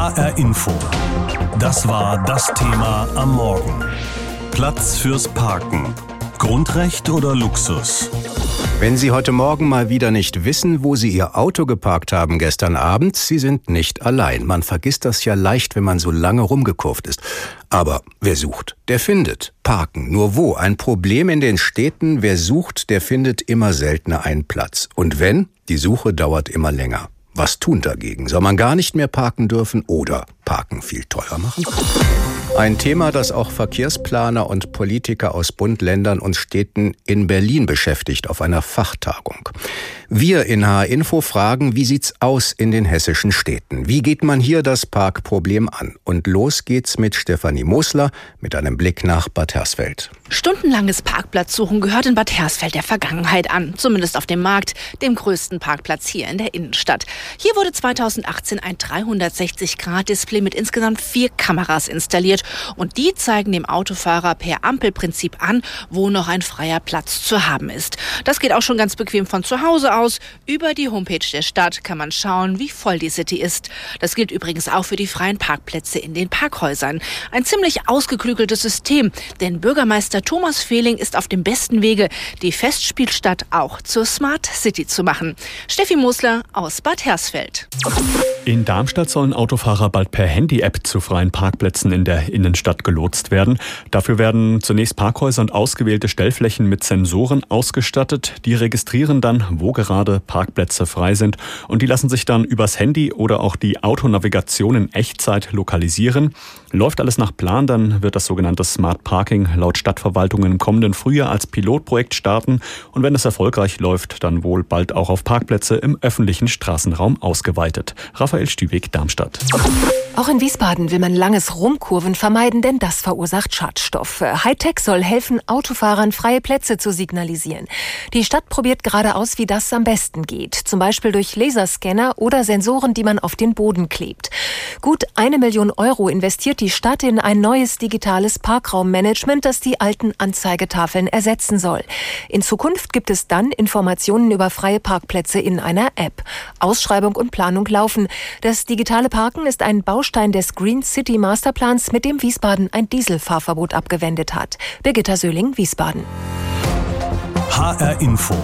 HR Info. Das war das Thema am Morgen. Platz fürs Parken. Grundrecht oder Luxus? Wenn Sie heute Morgen mal wieder nicht wissen, wo Sie Ihr Auto geparkt haben gestern Abend, Sie sind nicht allein. Man vergisst das ja leicht, wenn man so lange rumgekurvt ist. Aber wer sucht, der findet. Parken. Nur wo? Ein Problem in den Städten. Wer sucht, der findet immer seltener einen Platz. Und wenn? Die Suche dauert immer länger. Was tun dagegen? Soll man gar nicht mehr parken dürfen oder Parken viel teurer machen? Ein Thema, das auch Verkehrsplaner und Politiker aus Bund, Ländern und Städten in Berlin beschäftigt auf einer Fachtagung. Wir in H-Info fragen, wie sieht's aus in den hessischen Städten? Wie geht man hier das Parkproblem an? Und los geht's mit Stefanie Mosler mit einem Blick nach Bad Hersfeld. Stundenlanges Parkplatzsuchen gehört in Bad Hersfeld der Vergangenheit an, zumindest auf dem Markt, dem größten Parkplatz hier in der Innenstadt. Hier wurde 2018 ein 360-Grad-Display mit insgesamt vier Kameras installiert und die zeigen dem Autofahrer per Ampelprinzip an, wo noch ein freier Platz zu haben ist. Das geht auch schon ganz bequem von zu Hause aus. Über die Homepage der Stadt kann man schauen, wie voll die City ist. Das gilt übrigens auch für die freien Parkplätze in den Parkhäusern. Ein ziemlich ausgeklügeltes System, denn Bürgermeister Thomas Fehling ist auf dem besten Wege, die Festspielstadt auch zur Smart City zu machen. Steffi Mosler aus Bad Hersfeld. In Darmstadt sollen Autofahrer bald per Handy-App zu freien Parkplätzen in der Innenstadt gelotst werden. Dafür werden zunächst Parkhäuser und ausgewählte Stellflächen mit Sensoren ausgestattet. Die registrieren dann, wo gerade Parkplätze frei sind und die lassen sich dann übers Handy oder auch die Autonavigation in Echtzeit lokalisieren. Läuft alles nach Plan, dann wird das sogenannte Smart Parking laut Stadtverwaltung im kommenden Frühjahr als Pilotprojekt starten und wenn es erfolgreich läuft, dann wohl bald auch auf Parkplätze im öffentlichen Straßenraum ausgeweitet. Raphael Stüwig, Darmstadt. Auch in Wiesbaden will man langes Rumkurven vermeiden, denn das verursacht Schadstoffe. Hightech soll helfen, Autofahrern freie Plätze zu signalisieren. Die Stadt probiert gerade aus, wie das am besten geht. Zum Beispiel durch Laserscanner oder Sensoren, die man auf den Boden klebt. Gut eine Million Euro investiert die Stadt in ein neues digitales Parkraummanagement, das die alten Anzeigetafeln ersetzen soll. In Zukunft gibt es dann Informationen über freie Parkplätze in einer App. Ausschreibung und Planung laufen. Das digitale Parken ist ein Baustein des Green City Masterplans, mit dem Wiesbaden ein Dieselfahrverbot abgewendet hat. Birgitta Söhling, Wiesbaden. HR Info.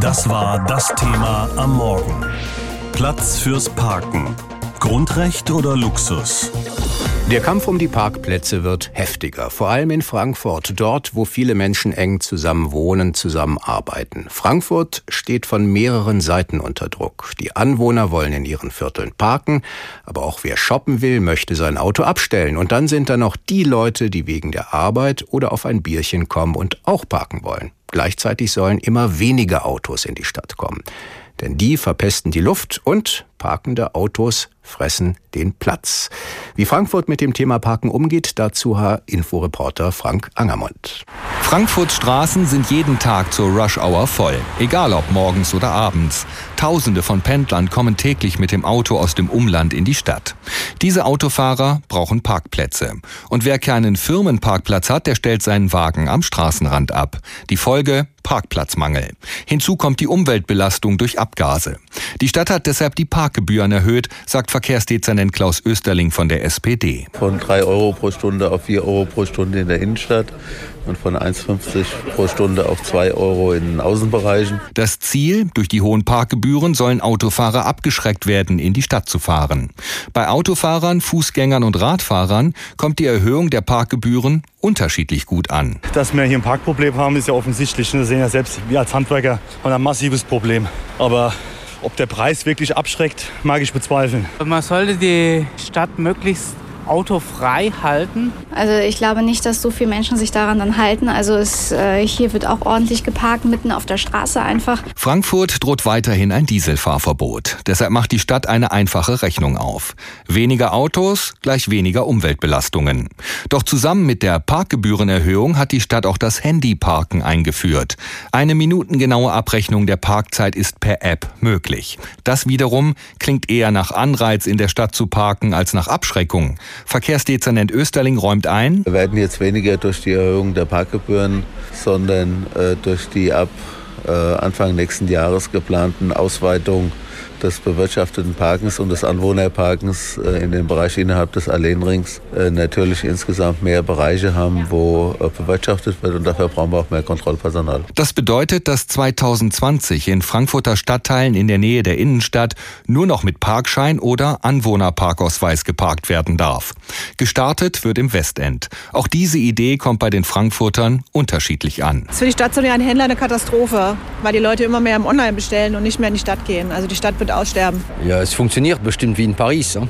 Das war das Thema am Morgen. Platz fürs Parken. Grundrecht oder Luxus? Der Kampf um die Parkplätze wird heftiger, vor allem in Frankfurt, dort, wo viele Menschen eng zusammen wohnen, zusammen arbeiten. Frankfurt steht von mehreren Seiten unter Druck. Die Anwohner wollen in ihren Vierteln parken, aber auch wer shoppen will, möchte sein Auto abstellen. Und dann sind da noch die Leute, die wegen der Arbeit oder auf ein Bierchen kommen und auch parken wollen. Gleichzeitig sollen immer weniger Autos in die Stadt kommen. Denn die verpesten die Luft und parkende Autos fressen den Platz. Wie Frankfurt mit dem Thema Parken umgeht, dazu Herr Inforeporter Frank Angermund. Frankfurts Straßen sind jeden Tag zur Rush Hour voll, egal ob morgens oder abends. Tausende von Pendlern kommen täglich mit dem Auto aus dem Umland in die Stadt. Diese Autofahrer brauchen Parkplätze. Und wer keinen Firmenparkplatz hat, der stellt seinen Wagen am Straßenrand ab. Die Folge Parkplatzmangel. Hinzu kommt die Umweltbelastung durch Abgase. Die Stadt hat deshalb die Parkgebühren erhöht, sagt Verkehrsdezernent Klaus Österling von der SPD. Von 3 Euro pro Stunde auf 4 Euro pro Stunde in der Innenstadt und von 1,50 pro Stunde auf 2 Euro in den Außenbereichen. Das Ziel, durch die hohen Parkgebühren sollen Autofahrer abgeschreckt werden, in die Stadt zu fahren. Bei Autofahrern, Fußgängern und Radfahrern kommt die Erhöhung der Parkgebühren unterschiedlich gut an. Dass wir hier ein Parkproblem haben, ist ja offensichtlich. Wir sehen ja selbst, wir als Handwerker haben ein massives Problem. Aber ob der Preis wirklich abschreckt, mag ich bezweifeln. Man sollte die Stadt möglichst autofrei halten? Also ich glaube nicht, dass so viele Menschen sich daran dann halten. Also es, äh, hier wird auch ordentlich geparkt, mitten auf der Straße einfach. Frankfurt droht weiterhin ein Dieselfahrverbot. Deshalb macht die Stadt eine einfache Rechnung auf. Weniger Autos gleich weniger Umweltbelastungen. Doch zusammen mit der Parkgebührenerhöhung hat die Stadt auch das Handyparken eingeführt. Eine minutengenaue Abrechnung der Parkzeit ist per App möglich. Das wiederum klingt eher nach Anreiz in der Stadt zu parken als nach Abschreckung. Verkehrsdezernent Österling räumt ein. Wir werden jetzt weniger durch die Erhöhung der Parkgebühren, sondern äh, durch die ab äh, Anfang nächsten Jahres geplanten Ausweitung des bewirtschafteten Parkens und des Anwohnerparkens äh, in dem Bereich innerhalb des Alleenrings äh, natürlich insgesamt mehr Bereiche haben, wo äh, bewirtschaftet wird und dafür brauchen wir auch mehr Kontrollpersonal. Das bedeutet, dass 2020 in Frankfurter Stadtteilen in der Nähe der Innenstadt nur noch mit Parkschein oder Anwohnerparkausweis geparkt werden darf. Gestartet wird im Westend. Auch diese Idee kommt bei den Frankfurtern unterschiedlich an. Das ist für die stationären Händler eine Katastrophe, weil die Leute immer mehr im Online bestellen und nicht mehr in die Stadt gehen. Also die Stadt wird aussterben. Ja, es funktioniert bestimmt wie in Paris. Ja?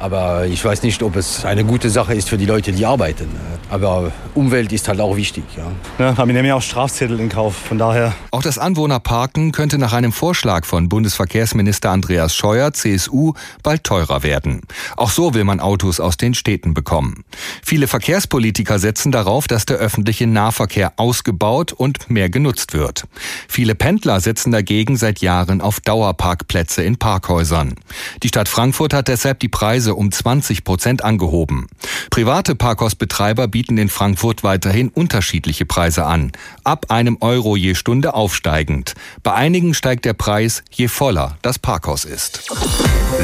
Aber ich weiß nicht, ob es eine gute Sache ist für die Leute, die arbeiten. Aber Umwelt ist halt auch wichtig. Ja, ja wir nehmen ja auch Strafzettel in Kauf. Von daher. Auch das Anwohnerparken könnte nach einem Vorschlag von Bundesverkehrsminister Andreas Scheuer, CSU, bald teurer werden. Auch so will man Autos aus den Städten bekommen. Viele Verkehrspolitiker setzen darauf, dass der öffentliche Nahverkehr ausgebaut und mehr genutzt wird. Viele Pendler setzen dagegen seit Jahren auf Dauerparkplätze in Parkhäusern. Die Stadt Frankfurt hat deshalb die Preise Preise um 20 Prozent angehoben. Private Parkhausbetreiber bieten in Frankfurt weiterhin unterschiedliche Preise an. Ab einem Euro je Stunde aufsteigend. Bei einigen steigt der Preis, je voller das Parkhaus ist.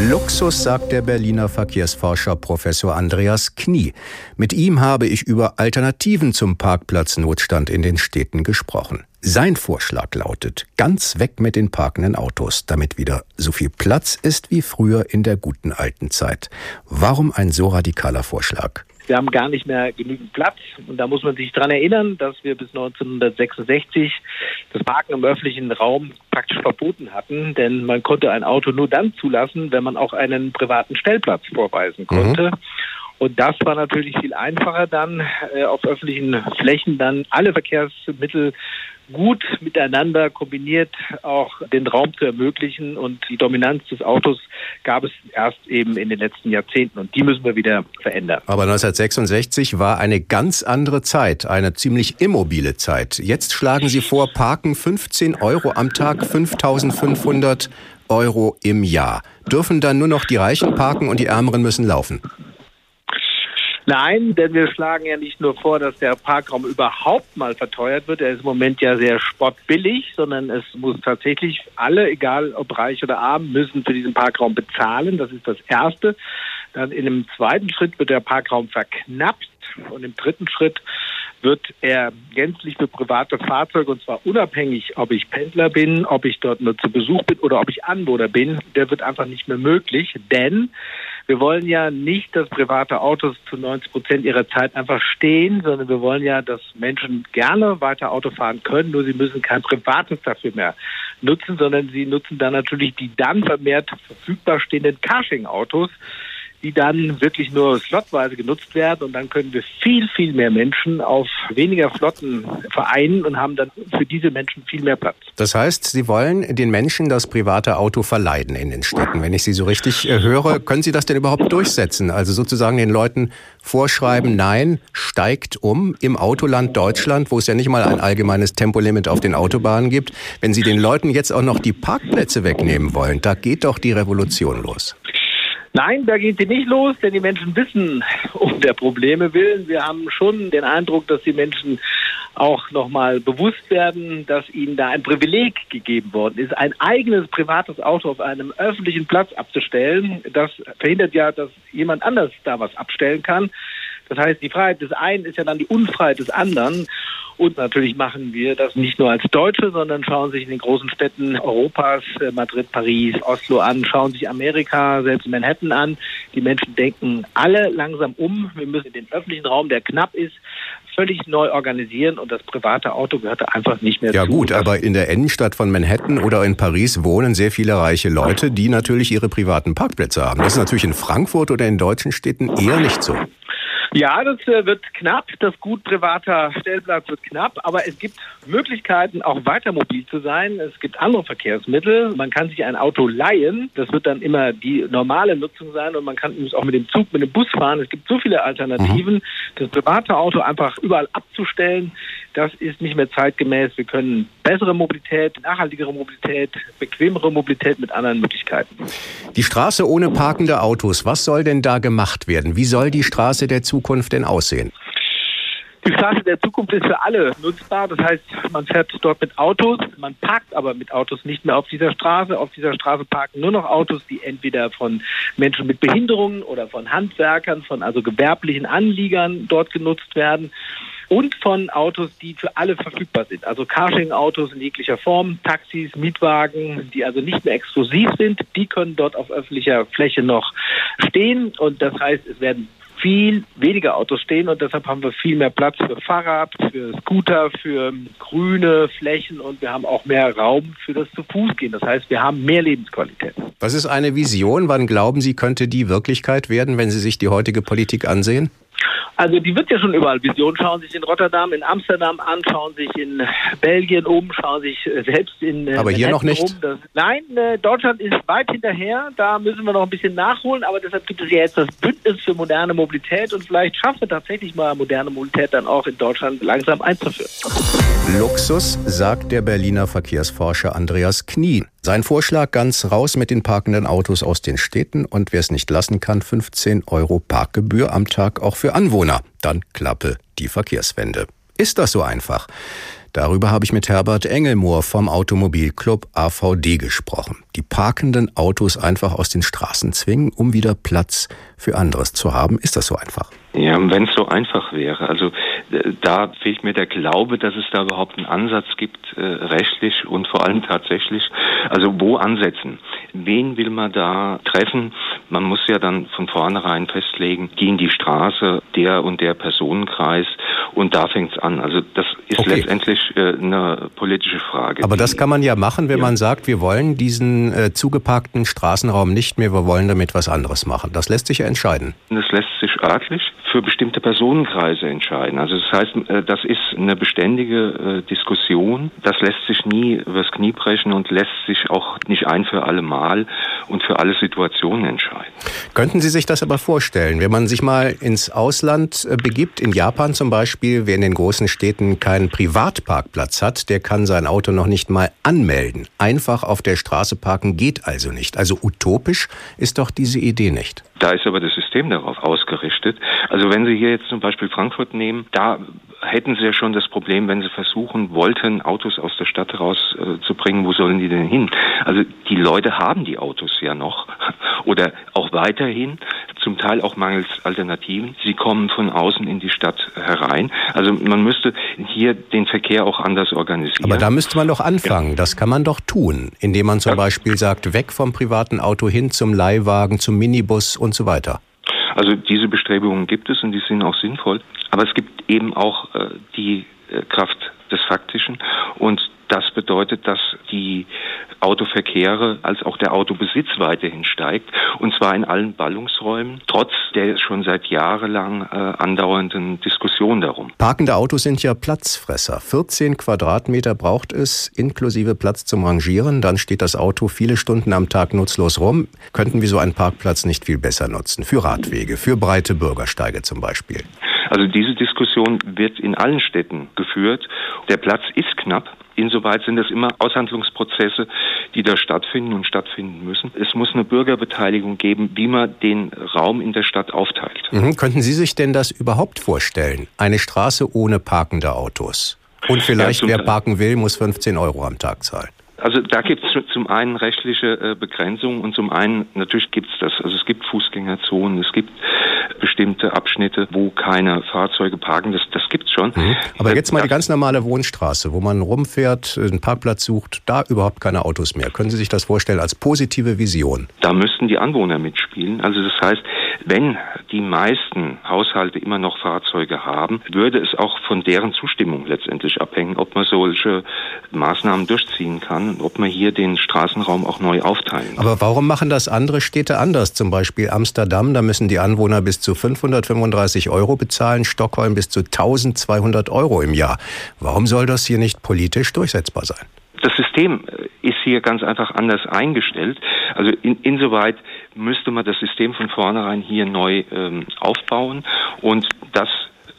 Luxus, sagt der Berliner Verkehrsforscher Professor Andreas Knie. Mit ihm habe ich über Alternativen zum Parkplatznotstand in den Städten gesprochen. Sein Vorschlag lautet, ganz weg mit den parkenden Autos, damit wieder so viel Platz ist wie früher in der guten alten Zeit. Warum ein so radikaler Vorschlag? Wir haben gar nicht mehr genügend Platz. Und da muss man sich dran erinnern, dass wir bis 1966 das Parken im öffentlichen Raum praktisch verboten hatten. Denn man konnte ein Auto nur dann zulassen, wenn man auch einen privaten Stellplatz vorweisen konnte. Mhm. Und das war natürlich viel einfacher dann äh, auf öffentlichen Flächen dann alle Verkehrsmittel gut miteinander kombiniert auch den Raum zu ermöglichen. Und die Dominanz des Autos gab es erst eben in den letzten Jahrzehnten und die müssen wir wieder verändern. Aber 1966 war eine ganz andere Zeit, eine ziemlich immobile Zeit. Jetzt schlagen Sie vor, Parken 15 Euro am Tag, 5500 Euro im Jahr. Dürfen dann nur noch die Reichen parken und die Ärmeren müssen laufen? Nein, denn wir schlagen ja nicht nur vor, dass der Parkraum überhaupt mal verteuert wird. Er ist im Moment ja sehr spottbillig, sondern es muss tatsächlich alle, egal ob reich oder arm, müssen für diesen Parkraum bezahlen. Das ist das Erste. Dann in einem zweiten Schritt wird der Parkraum verknappt und im dritten Schritt wird er gänzlich für private Fahrzeuge und zwar unabhängig, ob ich Pendler bin, ob ich dort nur zu Besuch bin oder ob ich Anwohner bin, der wird einfach nicht mehr möglich, denn wir wollen ja nicht, dass private Autos zu 90 Prozent ihrer Zeit einfach stehen, sondern wir wollen ja, dass Menschen gerne weiter Auto fahren können, nur sie müssen kein privates dafür mehr nutzen, sondern sie nutzen dann natürlich die dann vermehrt verfügbar stehenden Carsharing-Autos, die dann wirklich nur slotweise genutzt werden und dann können wir viel, viel mehr Menschen auf weniger Flotten vereinen und haben dann für diese Menschen viel mehr Platz. Das heißt, Sie wollen den Menschen das private Auto verleiden in den Städten. Wenn ich Sie so richtig äh, höre, können Sie das denn überhaupt durchsetzen? Also sozusagen den Leuten vorschreiben, nein, steigt um im Autoland Deutschland, wo es ja nicht mal ein allgemeines Tempolimit auf den Autobahnen gibt. Wenn Sie den Leuten jetzt auch noch die Parkplätze wegnehmen wollen, da geht doch die Revolution los. Nein, da geht sie nicht los, denn die Menschen wissen um der Probleme willen. Wir haben schon den Eindruck, dass die Menschen auch nochmal bewusst werden, dass ihnen da ein Privileg gegeben worden ist, ein eigenes privates Auto auf einem öffentlichen Platz abzustellen. Das verhindert ja, dass jemand anders da was abstellen kann. Das heißt, die Freiheit des einen ist ja dann die Unfreiheit des anderen. Und natürlich machen wir das nicht nur als Deutsche, sondern schauen sich in den großen Städten Europas, äh, Madrid, Paris, Oslo an, schauen sich Amerika, selbst Manhattan an. Die Menschen denken alle langsam um. Wir müssen den öffentlichen Raum, der knapp ist, völlig neu organisieren und das private Auto gehört da einfach nicht mehr ja, zu. Ja gut, aber in der Innenstadt von Manhattan oder in Paris wohnen sehr viele reiche Leute, die natürlich ihre privaten Parkplätze haben. Das ist natürlich in Frankfurt oder in deutschen Städten eher nicht so. Ja, das äh, wird knapp. Das Gut privater Stellplatz wird knapp. Aber es gibt Möglichkeiten, auch weiter mobil zu sein. Es gibt andere Verkehrsmittel. Man kann sich ein Auto leihen. Das wird dann immer die normale Nutzung sein. Und man kann auch mit dem Zug, mit dem Bus fahren. Es gibt so viele Alternativen. Mhm. Das private Auto einfach überall abzustellen, das ist nicht mehr zeitgemäß. Wir können bessere Mobilität, nachhaltigere Mobilität, bequemere Mobilität mit anderen Möglichkeiten. Die Straße ohne parkende Autos, was soll denn da gemacht werden? Wie soll die Straße der Zukunft denn aussehen? Die Straße der Zukunft ist für alle nutzbar. Das heißt, man fährt dort mit Autos, man parkt aber mit Autos nicht mehr auf dieser Straße. Auf dieser Straße parken nur noch Autos, die entweder von Menschen mit Behinderungen oder von Handwerkern, von also gewerblichen Anliegern dort genutzt werden und von Autos, die für alle verfügbar sind. Also Carsharing-Autos in jeglicher Form, Taxis, Mietwagen, die also nicht mehr exklusiv sind, die können dort auf öffentlicher Fläche noch stehen. Und das heißt, es werden viel weniger Autos stehen und deshalb haben wir viel mehr Platz für Fahrrad, für Scooter, für grüne Flächen und wir haben auch mehr Raum für das zu Fuß gehen. Das heißt, wir haben mehr Lebensqualität. Was ist eine Vision? Wann glauben Sie, könnte die Wirklichkeit werden, wenn Sie sich die heutige Politik ansehen? Also die wird ja schon überall Vision. Schauen sich in Rotterdam, in Amsterdam an, schauen sich in Belgien um, schauen sich äh, selbst in äh, Aber hier noch nicht? Um. Das, nein, äh, Deutschland ist weit hinterher. Da müssen wir noch ein bisschen nachholen. Aber deshalb gibt es ja jetzt das Bündnis für moderne Mobilität und vielleicht schaffen wir tatsächlich mal moderne Mobilität dann auch in Deutschland langsam einzuführen. Luxus, sagt der Berliner Verkehrsforscher Andreas Knie. Sein Vorschlag ganz raus mit den parkenden Autos aus den Städten und wer es nicht lassen kann, 15 Euro Parkgebühr am Tag auch für Anwohner. Dann klappe die Verkehrswende. Ist das so einfach? Darüber habe ich mit Herbert Engelmohr vom Automobilclub AVD gesprochen. Die parkenden Autos einfach aus den Straßen zwingen, um wieder Platz für anderes zu haben. Ist das so einfach? Ja, wenn es so einfach wäre. Also äh, da fehlt mir der Glaube, dass es da überhaupt einen Ansatz gibt, äh, rechtlich und vor allem tatsächlich. Also wo ansetzen? Wen will man da treffen? Man muss ja dann von vornherein festlegen, gehen die Straße, der und der Personenkreis und da fängt es an. Also das ist okay. letztendlich äh, eine politische Frage. Aber das kann man ja machen, wenn ja. man sagt, wir wollen diesen äh, zugeparkten Straßenraum nicht mehr, wir wollen damit was anderes machen. Das lässt sich ja entscheiden. Das lässt sich örtlich für bestimmte Personenkreise entscheiden. Also das heißt, äh, das ist eine beständige äh, Diskussion. Das lässt sich nie übers Knie brechen und lässt sich auch nicht ein für alle Mal und für alle Situationen entscheiden. Könnten Sie sich das aber vorstellen, wenn man sich mal ins Ausland äh, begibt, in Japan zum Beispiel, wer in den großen Städten keinen Privatparkplatz hat, der kann sein Auto noch nicht mal anmelden. Einfach auf der Straße parken geht also nicht. Also utopisch ist doch diese Idee nicht. Da ist aber das System darauf ausgerichtet. Also wenn Sie hier jetzt zum Beispiel Frankfurt nehmen, da hätten Sie ja schon das Problem, wenn Sie versuchen wollten, Autos aus der Stadt rauszubringen, äh, wo sollen die denn hin? Also die Leute haben die Autos ja noch oder auch weiterhin, zum Teil auch mangels Alternativen. Sie kommen von außen in die Stadt herein. Also man müsste hier den Verkehr auch anders organisieren. Aber da müsste man doch anfangen. Ja. Das kann man doch tun, indem man zum ja. Beispiel sagt, weg vom privaten Auto hin zum Leihwagen, zum Minibus und so weiter. Also diese Bestrebungen gibt es und die sind auch sinnvoll. Aber es gibt eben auch äh, die äh, Kraft des Faktischen und das bedeutet, dass die Autoverkehre als auch der Autobesitz weiterhin steigt und zwar in allen Ballungsräumen, trotz der schon seit jahrelang äh, andauernden Diskussion darum. Parkende Autos sind ja Platzfresser. 14 Quadratmeter braucht es inklusive Platz zum Rangieren. Dann steht das Auto viele Stunden am Tag nutzlos rum. Könnten wir so einen Parkplatz nicht viel besser nutzen? Für Radwege, für breite Bürgersteige zum Beispiel. Also diese Diskussion wird in allen Städten geführt. Der Platz ist knapp. Insoweit sind es immer Aushandlungsprozesse, die da stattfinden und stattfinden müssen. Es muss eine Bürgerbeteiligung geben, wie man den Raum in der Stadt aufteilt. Mhm. Könnten Sie sich denn das überhaupt vorstellen? Eine Straße ohne parkende Autos? Und vielleicht, ja, wer parken will, muss 15 Euro am Tag zahlen. Also da gibt es zum einen rechtliche äh, Begrenzungen und zum einen natürlich gibt es das. Also es gibt Fußgängerzonen, es gibt bestimmte Abschnitte, wo keine Fahrzeuge parken. Das, das gibt es schon. Mhm. Aber jetzt mal die ganz normale Wohnstraße, wo man rumfährt, einen Parkplatz sucht, da überhaupt keine Autos mehr. Können Sie sich das vorstellen als positive Vision? Da müssten die Anwohner mitspielen. Also das heißt, wenn die meisten Haushalte immer noch Fahrzeuge haben, würde es auch von deren Zustimmung letztendlich abhängen, ob man solche Maßnahmen durchziehen kann, ob man hier den Straßenraum auch neu aufteilen kann. Aber warum machen das andere Städte anders? Zum Beispiel Amsterdam, da müssen die Anwohner bis zu 535 Euro bezahlen, Stockholm bis zu 1200 Euro im Jahr. Warum soll das hier nicht politisch durchsetzbar sein? Das System äh, ist hier ganz einfach anders eingestellt. Also in, insoweit müsste man das System von vornherein hier neu ähm, aufbauen und das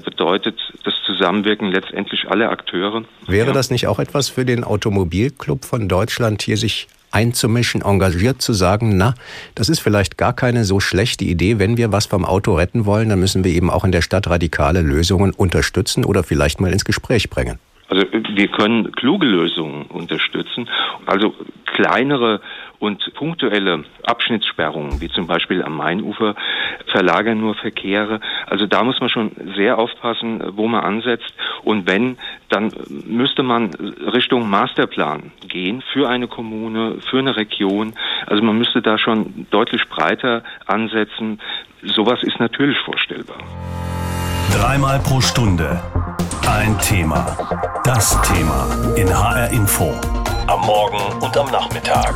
bedeutet das Zusammenwirken letztendlich aller Akteure. Wäre ja. das nicht auch etwas für den Automobilclub von Deutschland, hier sich einzumischen, engagiert zu sagen, na, das ist vielleicht gar keine so schlechte Idee, wenn wir was vom Auto retten wollen, dann müssen wir eben auch in der Stadt radikale Lösungen unterstützen oder vielleicht mal ins Gespräch bringen. Also wir können kluge Lösungen unterstützen. Also kleinere und punktuelle Abschnittssperrungen, wie zum Beispiel am Mainufer, verlagern nur Verkehre. Also da muss man schon sehr aufpassen, wo man ansetzt. Und wenn, dann müsste man Richtung Masterplan gehen für eine Kommune, für eine Region. Also man müsste da schon deutlich breiter ansetzen. Sowas ist natürlich vorstellbar. Dreimal pro Stunde ein Thema. Das Thema in HR Info. Am Morgen und am Nachmittag.